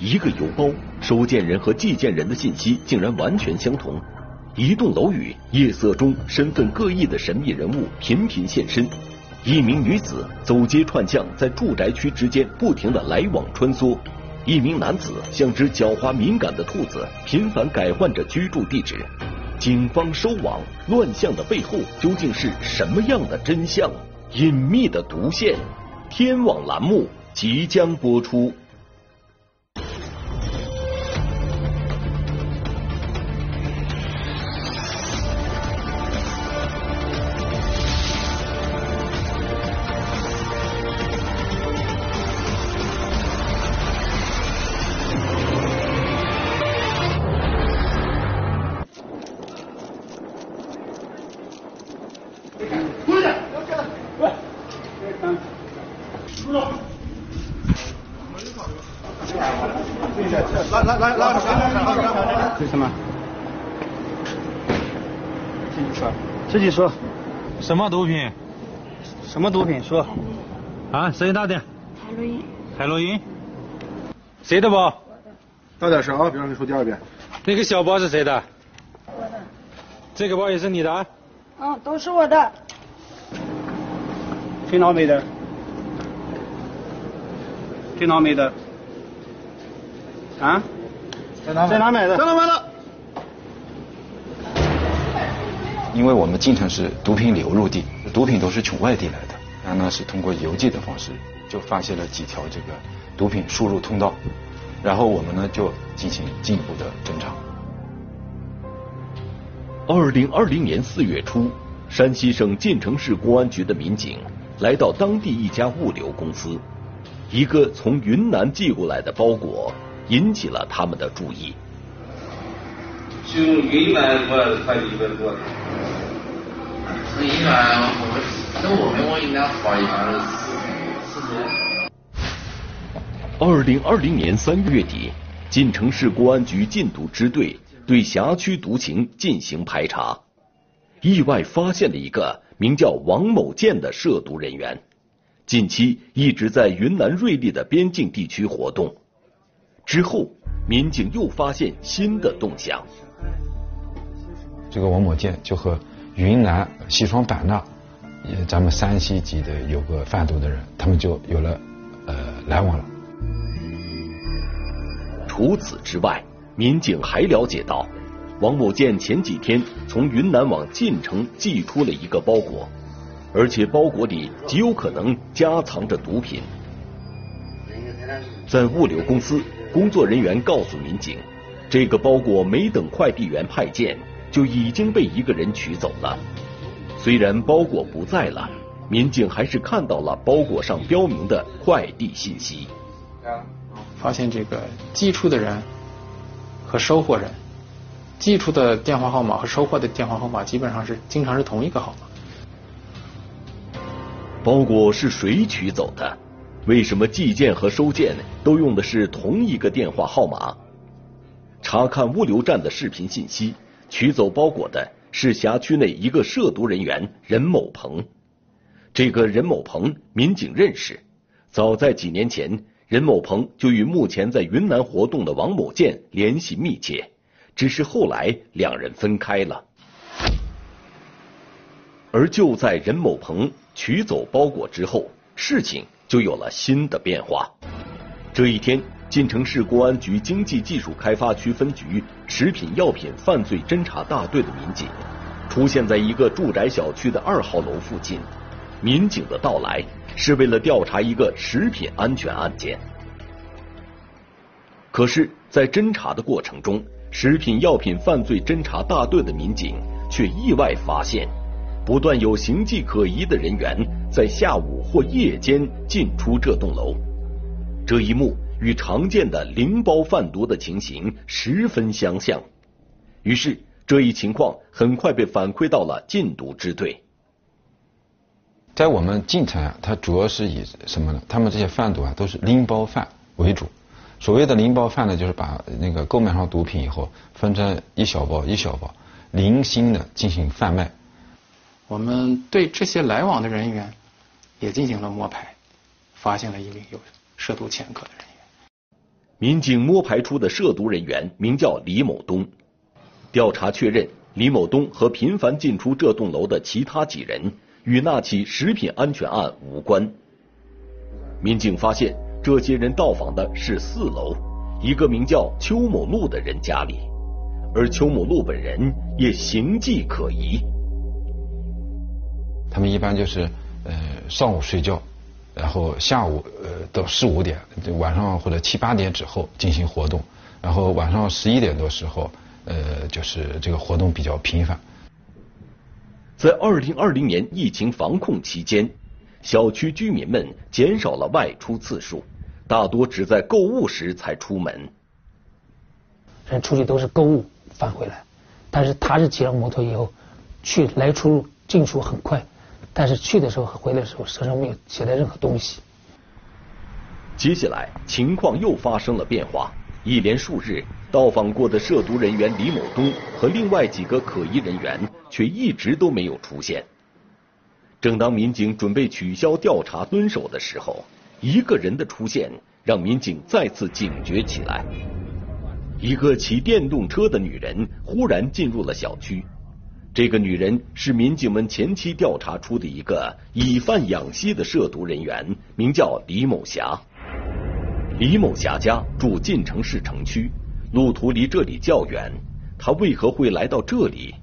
一个邮包，收件人和寄件人的信息竟然完全相同。一栋楼宇，夜色中身份各异的神秘人物频频现身。一名女子走街串巷，在住宅区之间不停的来往穿梭。一名男子像只狡猾敏感的兔子，频繁改换着居住地址。警方收网，乱象的背后究竟是什么样的真相？隐秘的毒线，天网栏目即将播出。来来来来，为什么？自己说，自己说，什么毒品？什么毒品？说。啊，声音大点。海洛因。海洛因。谁的包？大点声啊，别让你说第二遍。那个小包是谁的？我的。这个包也是你的？嗯，都是我的。谁拿没的？谁拿没的？啊？在哪在哪买的？在哪买的？因为我们晋城是毒品流入地，毒品都是从外地来的，然后呢是通过邮寄的方式就发现了几条这个毒品输入通道，然后我们呢就进行进一步的侦查。二零二零年四月初，山西省晋城市公安局的民警来到当地一家物流公司，一个从云南寄过来的包裹。引起了他们的注意。从云南过来的快递一般多。从云南，我从我们往云南发一般是四四天。二零二零年三月底，晋城市公安局禁毒支队对辖区毒情进行排查，意外发现了一个名叫王某建的涉毒人员，近期一直在云南瑞丽的边境地区活动。之后，民警又发现新的动向。这个王某建就和云南西双版纳，咱们山西籍的有个贩毒的人，他们就有了呃来往了。除此之外，民警还了解到，王某建前几天从云南往晋城寄出了一个包裹，而且包裹里极有可能夹藏着毒品。在物流公司。工作人员告诉民警，这个包裹没等快递员派件，就已经被一个人取走了。虽然包裹不在了，民警还是看到了包裹上标明的快递信息。发现这个寄出的人和收货人寄出的电话号码和收货的电话号码基本上是经常是同一个号码。包裹是谁取走的？为什么寄件和收件都用的是同一个电话号码？查看物流站的视频信息，取走包裹的是辖区内一个涉毒人员任某鹏。这个任某鹏，民警认识。早在几年前，任某鹏就与目前在云南活动的王某建联系密切，只是后来两人分开了。而就在任某鹏取走包裹之后，事情。就有了新的变化。这一天，晋城市公安局经济技术开发区分局食品药品犯罪侦查大队的民警出现在一个住宅小区的二号楼附近。民警的到来是为了调查一个食品安全案件。可是，在侦查的过程中，食品药品犯罪侦查大队的民警却意外发现。不断有形迹可疑的人员在下午或夜间进出这栋楼，这一幕与常见的零包贩毒的情形十分相像。于是，这一情况很快被反馈到了禁毒支队。在我们晋城啊，它主要是以什么呢？他们这些贩毒啊，都是拎包贩为主。所谓的拎包贩呢，就是把那个购买上毒品以后，分成一小包一小包，零星的进行贩卖。我们对这些来往的人员也进行了摸排，发现了一名有涉毒前科的人员。民警摸排出的涉毒人员名叫李某东。调查确认，李某东和频繁进出这栋楼的其他几人与那起食品安全案无关。民警发现，这些人到访的是四楼，一个名叫邱某路的人家里，而邱某路本人也形迹可疑。他们一般就是呃上午睡觉，然后下午呃到四五点，晚上或者七八点之后进行活动，然后晚上十一点多时候。呃，就是这个活动比较频繁。在二零二零年疫情防控期间，小区居民们减少了外出次数，大多只在购物时才出门。人出去都是购物返回来，但是他是骑上摩托以后，去来出入进出很快，但是去的时候和回来的时候身上没有携带任何东西。接下来情况又发生了变化，一连数日。到访过的涉毒人员李某东和另外几个可疑人员却一直都没有出现。正当民警准备取消调查蹲守的时候，一个人的出现让民警再次警觉起来。一个骑电动车的女人忽然进入了小区。这个女人是民警们前期调查出的一个以贩养吸的涉毒人员，名叫李某霞。李某霞家住晋城市城区。路途离这里较远，她为何会来到这里？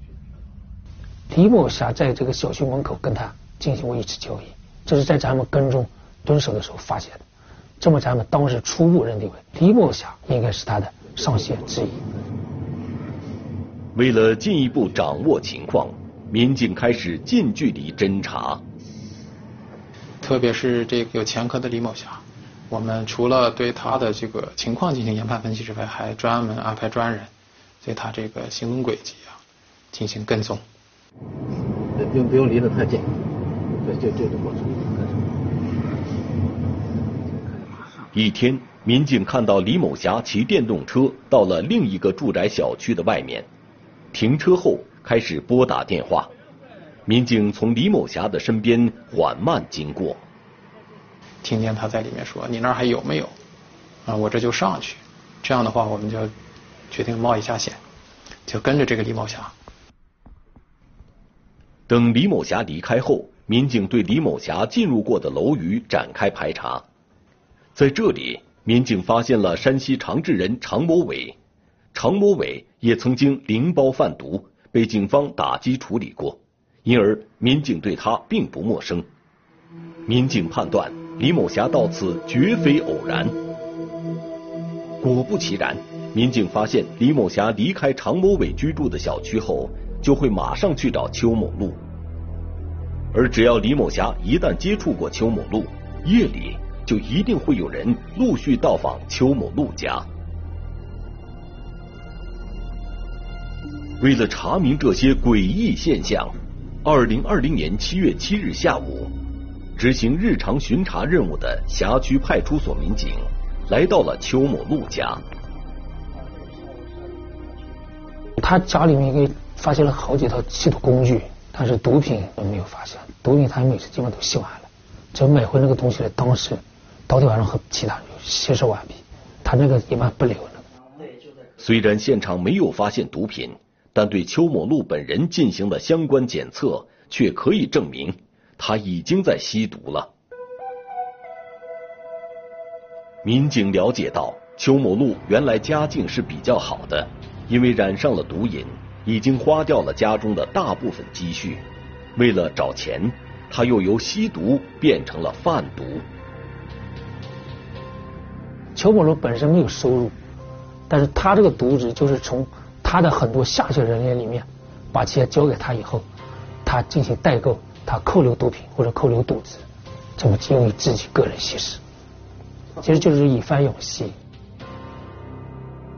李某霞在这个小区门口跟他进行过一次交易，这是在咱们跟踪蹲守的时候发现的。这么，咱们当时初步认定为李某霞应该是他的上线之一。为了进一步掌握情况，民警开始近距离侦查，特别是这个有前科的李某霞。我们除了对他的这个情况进行研判分析之外，还专门安排专人对他这个行踪轨迹啊进行跟踪。不用不用离得太近，对，就就这过程。一天，民警看到李某霞骑电动车到了另一个住宅小区的外面，停车后开始拨打电话。民警从李某霞的身边缓慢经过。听见他在里面说：“你那儿还有没有？”啊，我这就上去。这样的话，我们就决定冒一下险，就跟着这个李某霞。等李某霞离开后，民警对李某霞进入过的楼宇展开排查。在这里，民警发现了山西长治人常某伟。常某伟也曾经零包贩毒，被警方打击处理过，因而民警对他并不陌生。民警判断。李某霞到此绝非偶然。果不其然，民警发现李某霞离开常某伟居住的小区后，就会马上去找邱某路。而只要李某霞一旦接触过邱某路，夜里就一定会有人陆续到访邱某路家。为了查明这些诡异现象，二零二零年七月七日下午。执行日常巡查任务的辖区派出所民警来到了邱某路家。他家里面给发现了好几套吸毒工具，但是毒品都没有发现。毒品他每次基本都吸完了，只买回那个东西来，当时当天晚上和其他人吸食完毕。他那个一般不留了。虽然现场没有发现毒品，但对邱某路本人进行的相关检测，却可以证明。他已经在吸毒了。民警了解到，邱某路原来家境是比较好的，因为染上了毒瘾，已经花掉了家中的大部分积蓄。为了找钱，他又由吸毒变成了贩毒。邱某路本身没有收入，但是他这个毒职就是从他的很多下线人员里面把钱交给他以后，他进行代购。他扣留毒品或者扣留赌资，这么用于自己个人吸食，其实就是以贩养吸。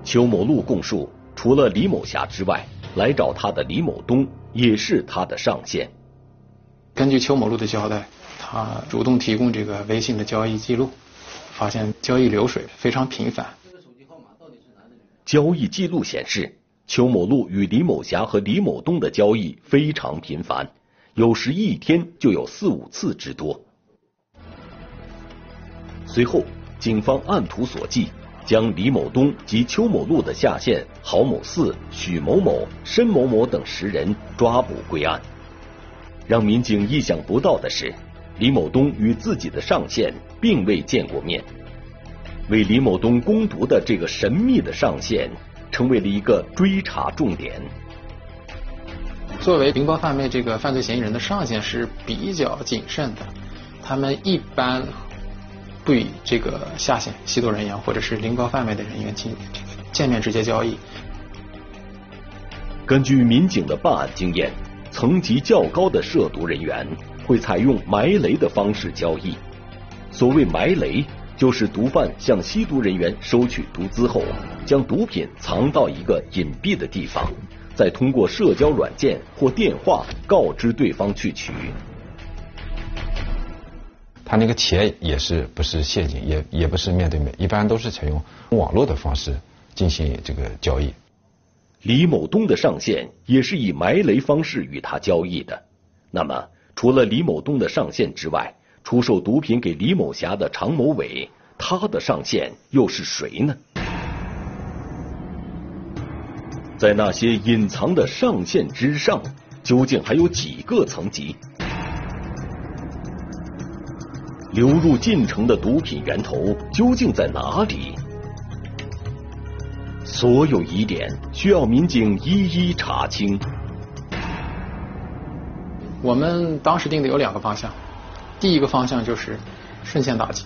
邱某路供述，除了李某霞之外，来找他的李某东也是他的上线。根据邱某路的交代，他主动提供这个微信的交易记录，发现交易流水非常频繁。交易记录显示，邱某路与李某霞和李某东的交易非常频繁。有时一天就有四五次之多。随后，警方按图索骥，将李某东及邱某路的下线郝某四、许某某、申某某等十人抓捕归案。让民警意想不到的是，李某东与自己的上线并未见过面。为李某东攻读的这个神秘的上线，成为了一个追查重点。作为零包贩卖这个犯罪嫌疑人的上线是比较谨慎的，他们一般不与这个下线吸毒人员或者是零包贩卖的人员进这个见面直接交易。根据民警的办案经验，层级较高的涉毒人员会采用埋雷的方式交易。所谓埋雷，就是毒贩向吸毒人员收取毒资后，将毒品藏到一个隐蔽的地方。再通过社交软件或电话告知对方去取。他那个钱也是不是现金，也也不是面对面，一般都是采用网络的方式进行这个交易。李某东的上线也是以埋雷方式与他交易的。那么，除了李某东的上线之外，出售毒品给李某霞的常某伟，他的上线又是谁呢？在那些隐藏的上线之上，究竟还有几个层级？流入进城的毒品源头究竟在哪里？所有疑点需要民警一一查清。我们当时定的有两个方向，第一个方向就是顺线打击，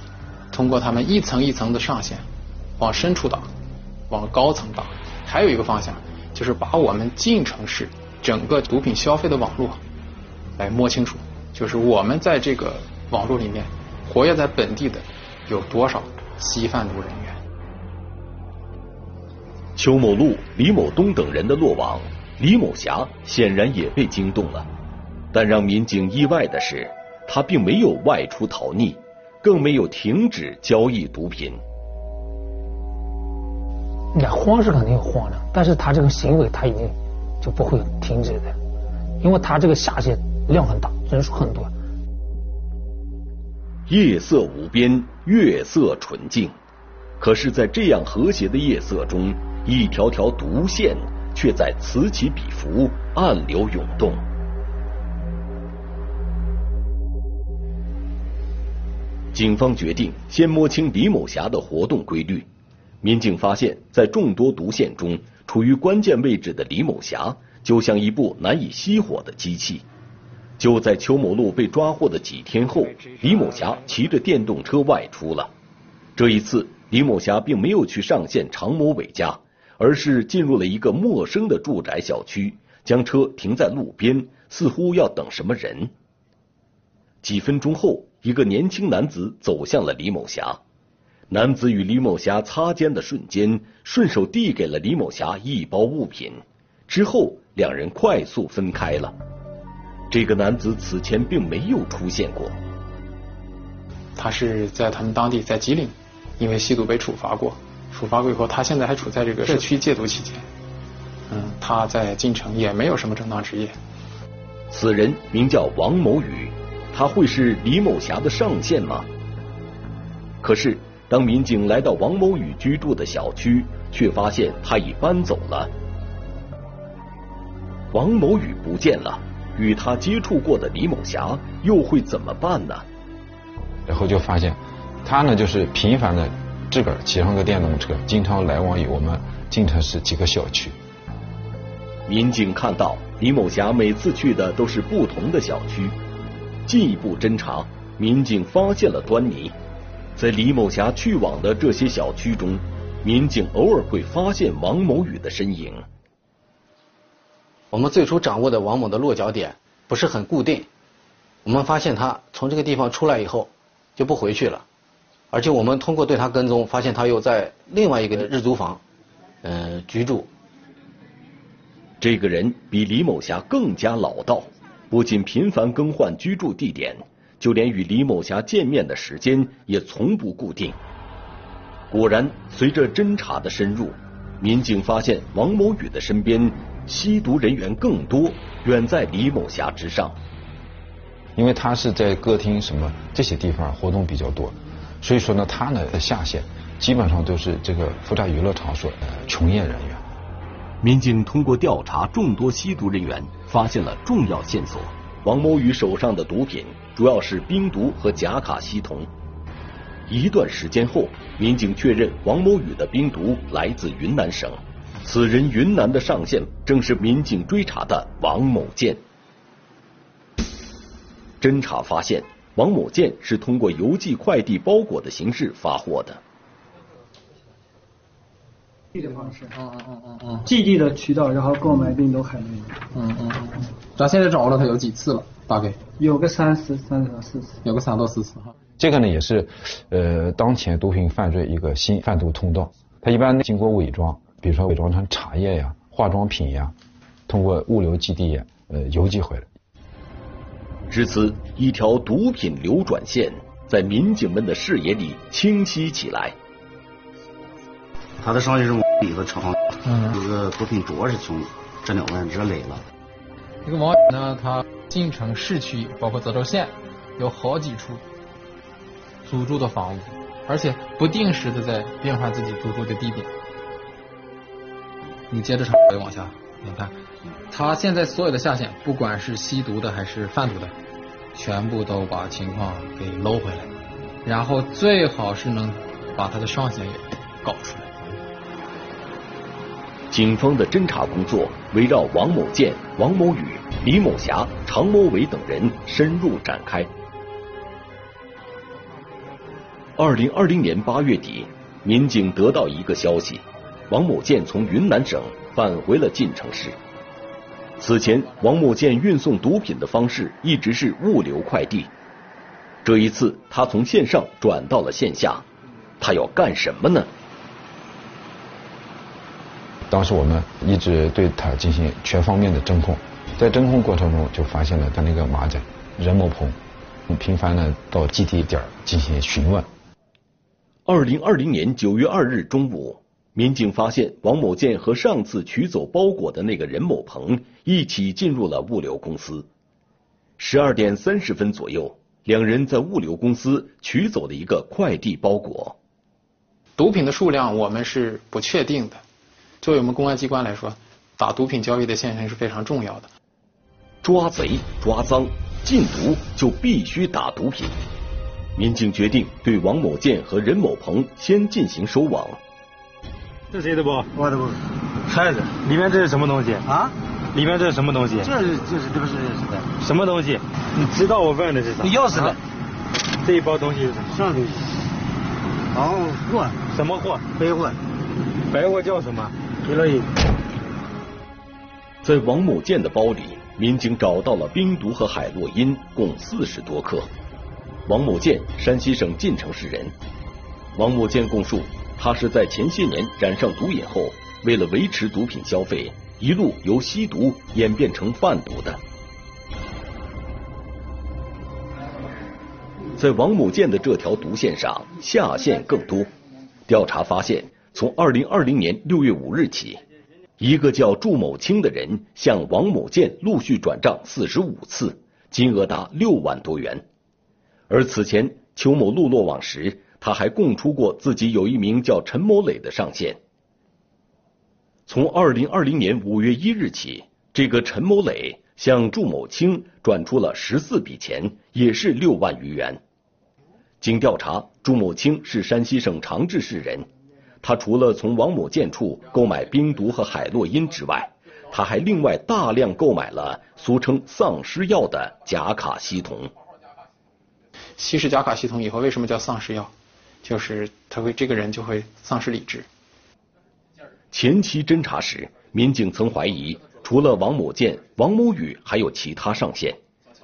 通过他们一层一层的上线，往深处打，往高层打；还有一个方向。就是把我们晋城市整个毒品消费的网络来摸清楚，就是我们在这个网络里面活跃在本地的有多少吸贩毒人员。邱某路、李某东等人的落网，李某霞显然也被惊动了。但让民警意外的是，他并没有外出逃匿，更没有停止交易毒品。你慌是肯定慌的，但是他这个行为他已经就不会停止的，因为他这个下线量很大，人数很多。夜色无边，月色纯净，可是，在这样和谐的夜色中，一条条毒线却在此起彼伏，暗流涌动。警方决定先摸清李某霞的活动规律。民警发现，在众多毒线中，处于关键位置的李某霞就像一部难以熄火的机器。就在邱某路被抓获的几天后，李某霞骑着电动车外出了。这一次，李某霞并没有去上线常某伟家，而是进入了一个陌生的住宅小区，将车停在路边，似乎要等什么人。几分钟后，一个年轻男子走向了李某霞。男子与李某霞擦肩的瞬间，顺手递给了李某霞一包物品，之后两人快速分开了。这个男子此前并没有出现过。他是在他们当地，在吉林，因为吸毒被处罚过，处罚过以后，他现在还处在这个社区戒毒期间。嗯，他在晋城也没有什么正当职业。此人名叫王某宇，他会是李某霞的上线吗？可是。当民警来到王某宇居住的小区，却发现他已搬走了。王某宇不见了，与他接触过的李某霞又会怎么办呢？然后就发现，他呢就是频繁的自个儿骑上个电动车，经常来往于我们晋城市几个小区。民警看到李某霞每次去的都是不同的小区，进一步侦查，民警发现了端倪。在李某霞去往的这些小区中，民警偶尔会发现王某宇的身影。我们最初掌握的王某的落脚点不是很固定，我们发现他从这个地方出来以后就不回去了，而且我们通过对他跟踪，发现他又在另外一个日租房，嗯，居住。这个人比李某霞更加老道，不仅频繁更换居住地点。就连与李某霞见面的时间也从不固定。果然，随着侦查的深入，民警发现王某宇的身边吸毒人员更多，远在李某霞之上。因为他是在歌厅什么这些地方活动比较多，所以说呢，他呢下线基本上都是这个负债娱乐场所的从业人员。民警通过调查众多吸毒人员，发现了重要线索：王某宇手上的毒品主要是冰毒和甲卡西酮。一段时间后，民警确认王某宇的冰毒来自云南省，此人云南的上线正是民警追查的王某建。侦查发现，王某建是通过邮寄快递包裹的形式发货的。的方式，嗯嗯嗯嗯嗯，寄递的渠道，然后购买病毒海洛因。嗯嗯嗯嗯。咱现在掌握了他有几次了？大概有个三四，三到四次。有个三到四次哈。这个呢也是，呃，当前毒品犯罪一个新贩毒通道。它一般经过伪装，比如说伪装成茶叶呀、化妆品呀，通过物流基地呃邮寄回来。至此，一条毒品流转线在民警们的视野里清晰起来。他的上线是里头厂，这个毒品主要是从这两湾这来了。这个王呢，他进城市区，包括泽州县，有好几处租住的房屋，而且不定时的在变换自己租住的地点。你接着查，往下，你看，他现在所有的下线，不管是吸毒的还是贩毒的，全部都把情况给搂回来，然后最好是能把他的上线也搞出来。警方的侦查工作围绕王某建、王某宇、李某霞、常某伟等人深入展开。二零二零年八月底，民警得到一个消息：王某建从云南省返回了晋城市。此前，王某建运送毒品的方式一直是物流快递。这一次，他从线上转到了线下，他要干什么呢？当时我们一直对他进行全方面的侦控，在侦控过程中就发现了他那个马仔任某鹏，频繁的到基地点进行询问。二零二零年九月二日中午，民警发现王某建和上次取走包裹的那个任某鹏一起进入了物流公司。十二点三十分左右，两人在物流公司取走了一个快递包裹。毒品的数量我们是不确定的。作为我们公安机关来说，打毒品交易的现象是非常重要的。抓贼抓赃，禁毒就必须打毒品。民警决定对王某建和任某鹏先进行收网。这谁的包？我的包。孩子，里面这是什么东西？啊？里面这是什么东西？这是这是这不是什么？什么东西？你知道我问的是啥？钥匙呢？这一包东西是什么？什么东西？哦，货。什么货？白货。白货叫什么？海洛因。在王某建的包里，民警找到了冰毒和海洛因，共四十多克。王某建，山西省晋城市人。王某建供述，他是在前些年染上毒瘾后，为了维持毒品消费，一路由吸毒演变成贩毒的。在王某建的这条毒线上，下线更多。调查发现。从二零二零年六月五日起，一个叫祝某清的人向王某建陆续转账四十五次，金额达六万多元。而此前邱某路落网时，他还供出过自己有一名叫陈某磊的上线。从二零二零年五月一日起，这个陈某磊向祝某清转出了十四笔钱，也是六万余元。经调查，祝某清是山西省长治市人。他除了从王某建处购买冰毒和海洛因之外，他还另外大量购买了俗称丧尸药的甲卡西酮。吸食甲卡西酮以后，为什么叫丧尸药？就是他会这个人就会丧失理智。前期侦查时，民警曾怀疑除了王某建、王某宇，还有其他上线。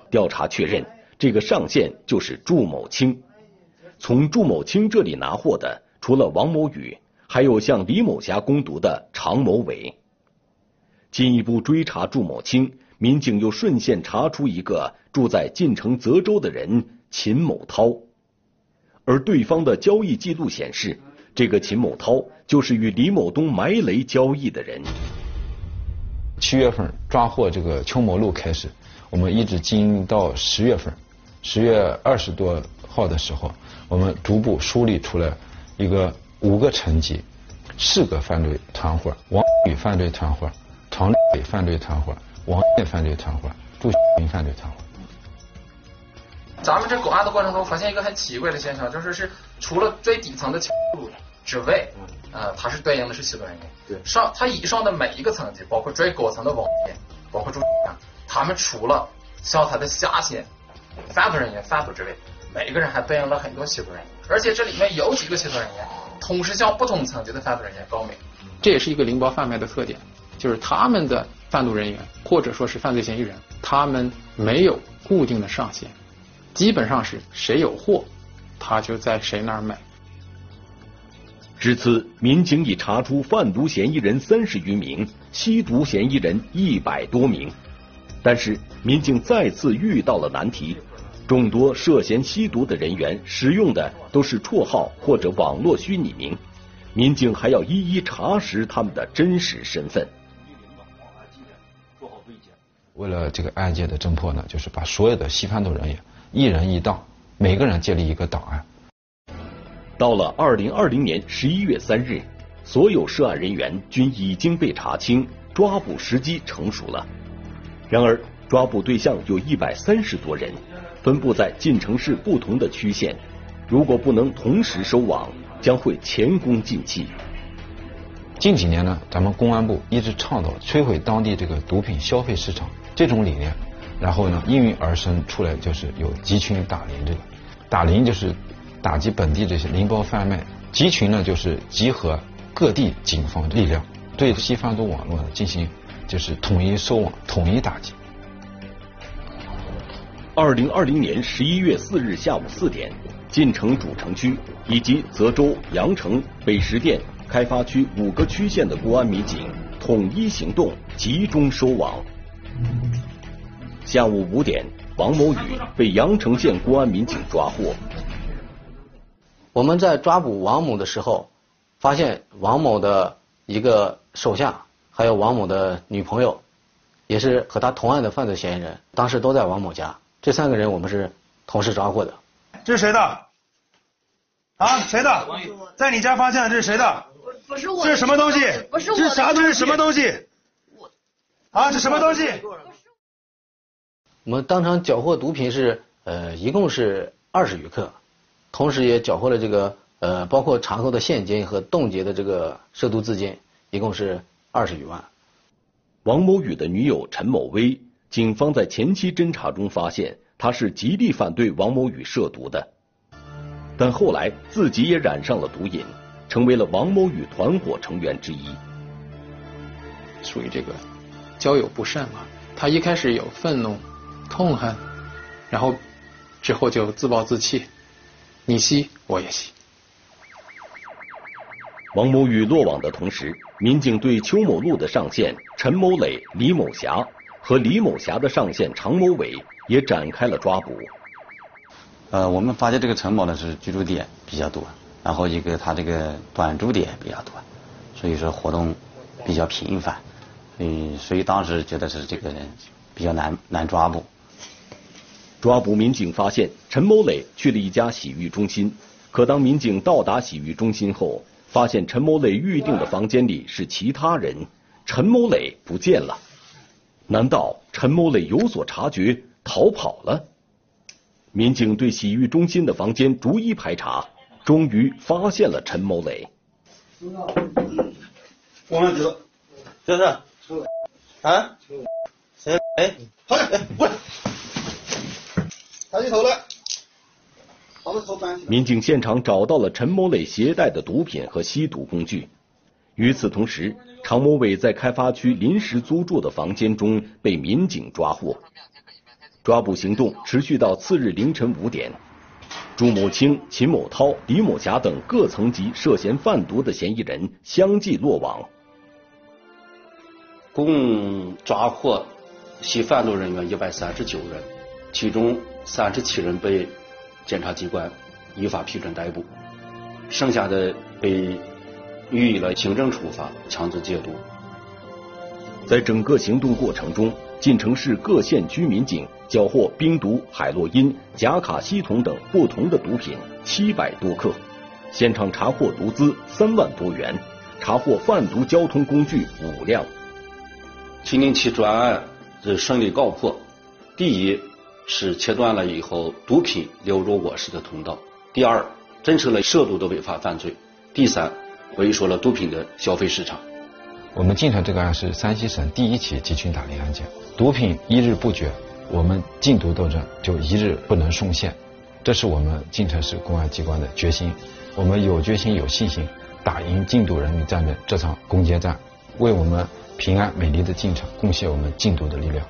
调查确认，这个上线就是祝某清。从祝某清这里拿货的，除了王某宇。还有向李某霞攻读的常某伟。进一步追查祝某清，民警又顺线查出一个住在晋城泽州的人秦某涛，而对方的交易记录显示，这个秦某涛就是与李某东埋雷交易的人。七月份抓获这个邱某路开始，我们一直经营到十月份，十月二十多号的时候，我们逐步梳理出来一个。五个层级，四个犯罪团伙：王宇犯罪团伙、常磊犯罪团伙、王艳犯罪团伙、朱平犯罪团伙。咱们这狗案的过程中，发现一个很奇怪的现象，就是是除了最底层的强度之外，呃，它是对应的是吸毒人员。对。上它以上的每一个层级，包括最高层的王艳，包括朱他们除了向他的下线贩毒人员贩毒之外，每一个人还对应了很多吸毒人员，而且这里面有几个吸毒人员同时向不同层级的贩毒人员告密。这也是一个零包贩卖的特点，就是他们的贩毒人员或者说是犯罪嫌疑人，他们没有固定的上限。基本上是谁有货，他就在谁那儿买。至此，民警已查出贩毒嫌疑人三十余名，吸毒嫌疑人一百多名。但是，民警再次遇到了难题：众多涉嫌吸毒的人员使用的都是绰号或者网络虚拟名，民警还要一一查实他们的真实身份。为了这个案件的侦破呢，就是把所有的吸贩毒人员。一人一档，每个人建立一个档案。到了二零二零年十一月三日，所有涉案人员均已经被查清，抓捕时机成熟了。然而，抓捕对象有一百三十多人，分布在晋城市不同的区县。如果不能同时收网，将会前功尽弃。近几年呢，咱们公安部一直倡导摧毁当地这个毒品消费市场这种理念。然后呢，应运而生出来就是有集群打零这个，打零就是打击本地这些零包贩卖，集群呢就是集合各地警方力量，对吸贩毒网络呢进行就是统一收网、统一打击。二零二零年十一月四日下午四点，晋城主城区以及泽州、阳城、北石店、开发区五个区县的公安民警统一行动，集中收网。下午五点，王某宇被阳城县公安民警抓获。我们在抓捕王某的时候，发现王某的一个手下，还有王某的女朋友，也是和他同案的犯罪嫌疑人，当时都在王某家。这三个人我们是同时抓获的。这是谁的？啊，谁的？在你家发现的，这是谁的？不是我。这是什么东西？不是我。这啥？东西什么东西？啊，这什么东西？我们当场缴获毒品是呃，一共是二十余克，同时也缴获了这个呃，包括查扣的现金和冻结的这个涉毒资金，一共是二十余万。王某宇的女友陈某薇，警方在前期侦查中发现，他是极力反对王某宇涉毒的，但后来自己也染上了毒瘾，成为了王某宇团伙成员之一。属于这个交友不慎嘛，他一开始有愤怒。痛恨，然后之后就自暴自弃，你吸我也吸。王某宇落网的同时，民警对邱某路的上线陈某磊、李某霞和李某霞的上线常某伟也展开了抓捕。呃，我们发现这个陈某呢是居住点比较多，然后一个他这个短住点比较多，所以说活动比较频繁，嗯所以当时觉得是这个人比较难难抓捕。抓捕民警发现，陈某磊去了一家洗浴中心。可当民警到达洗浴中心后，发现陈某磊预定的房间里是其他人，陈某磊不见了。难道陈某磊有所察觉逃跑了？民警对洗浴中心的房间逐一排查，终于发现了陈某磊。我们几个，这是啊？谁？哎，好嘞，哎，过来。抬起头来，民警现场找到了陈某磊携带的毒品和吸毒工具。与此同时，常某伟在开发区临时租住的房间中被民警抓获。抓捕行动持续到次日凌晨五点，朱某清、秦某涛、李某霞等各层级涉嫌贩毒的嫌疑人相继落网。共抓获吸贩毒人员一百三十九人，其中。三十七人被检察机关依法批准逮捕，剩下的被予以了行政处罚、强制戒毒。在整个行动过程中，晋城市各县区民警缴获冰毒、海洛因、甲卡西酮等不同的毒品七百多克。现场查获毒资三万多元，查获贩毒交通工具五辆。七零七专案是顺利告破。第一是切断了以后毒品流入我市的通道；第二，震慑了涉毒的违法犯罪；第三，萎缩了毒品的消费市场。我们晋城这个案是山西省第一起集群打猎案件，毒品一日不绝，我们禁毒斗争就一日不能松懈。这是我们晋城市公安机关的决心，我们有决心、有信心打赢禁毒人民战争这场攻坚战，为我们平安美丽的晋城贡献我们禁毒的力量。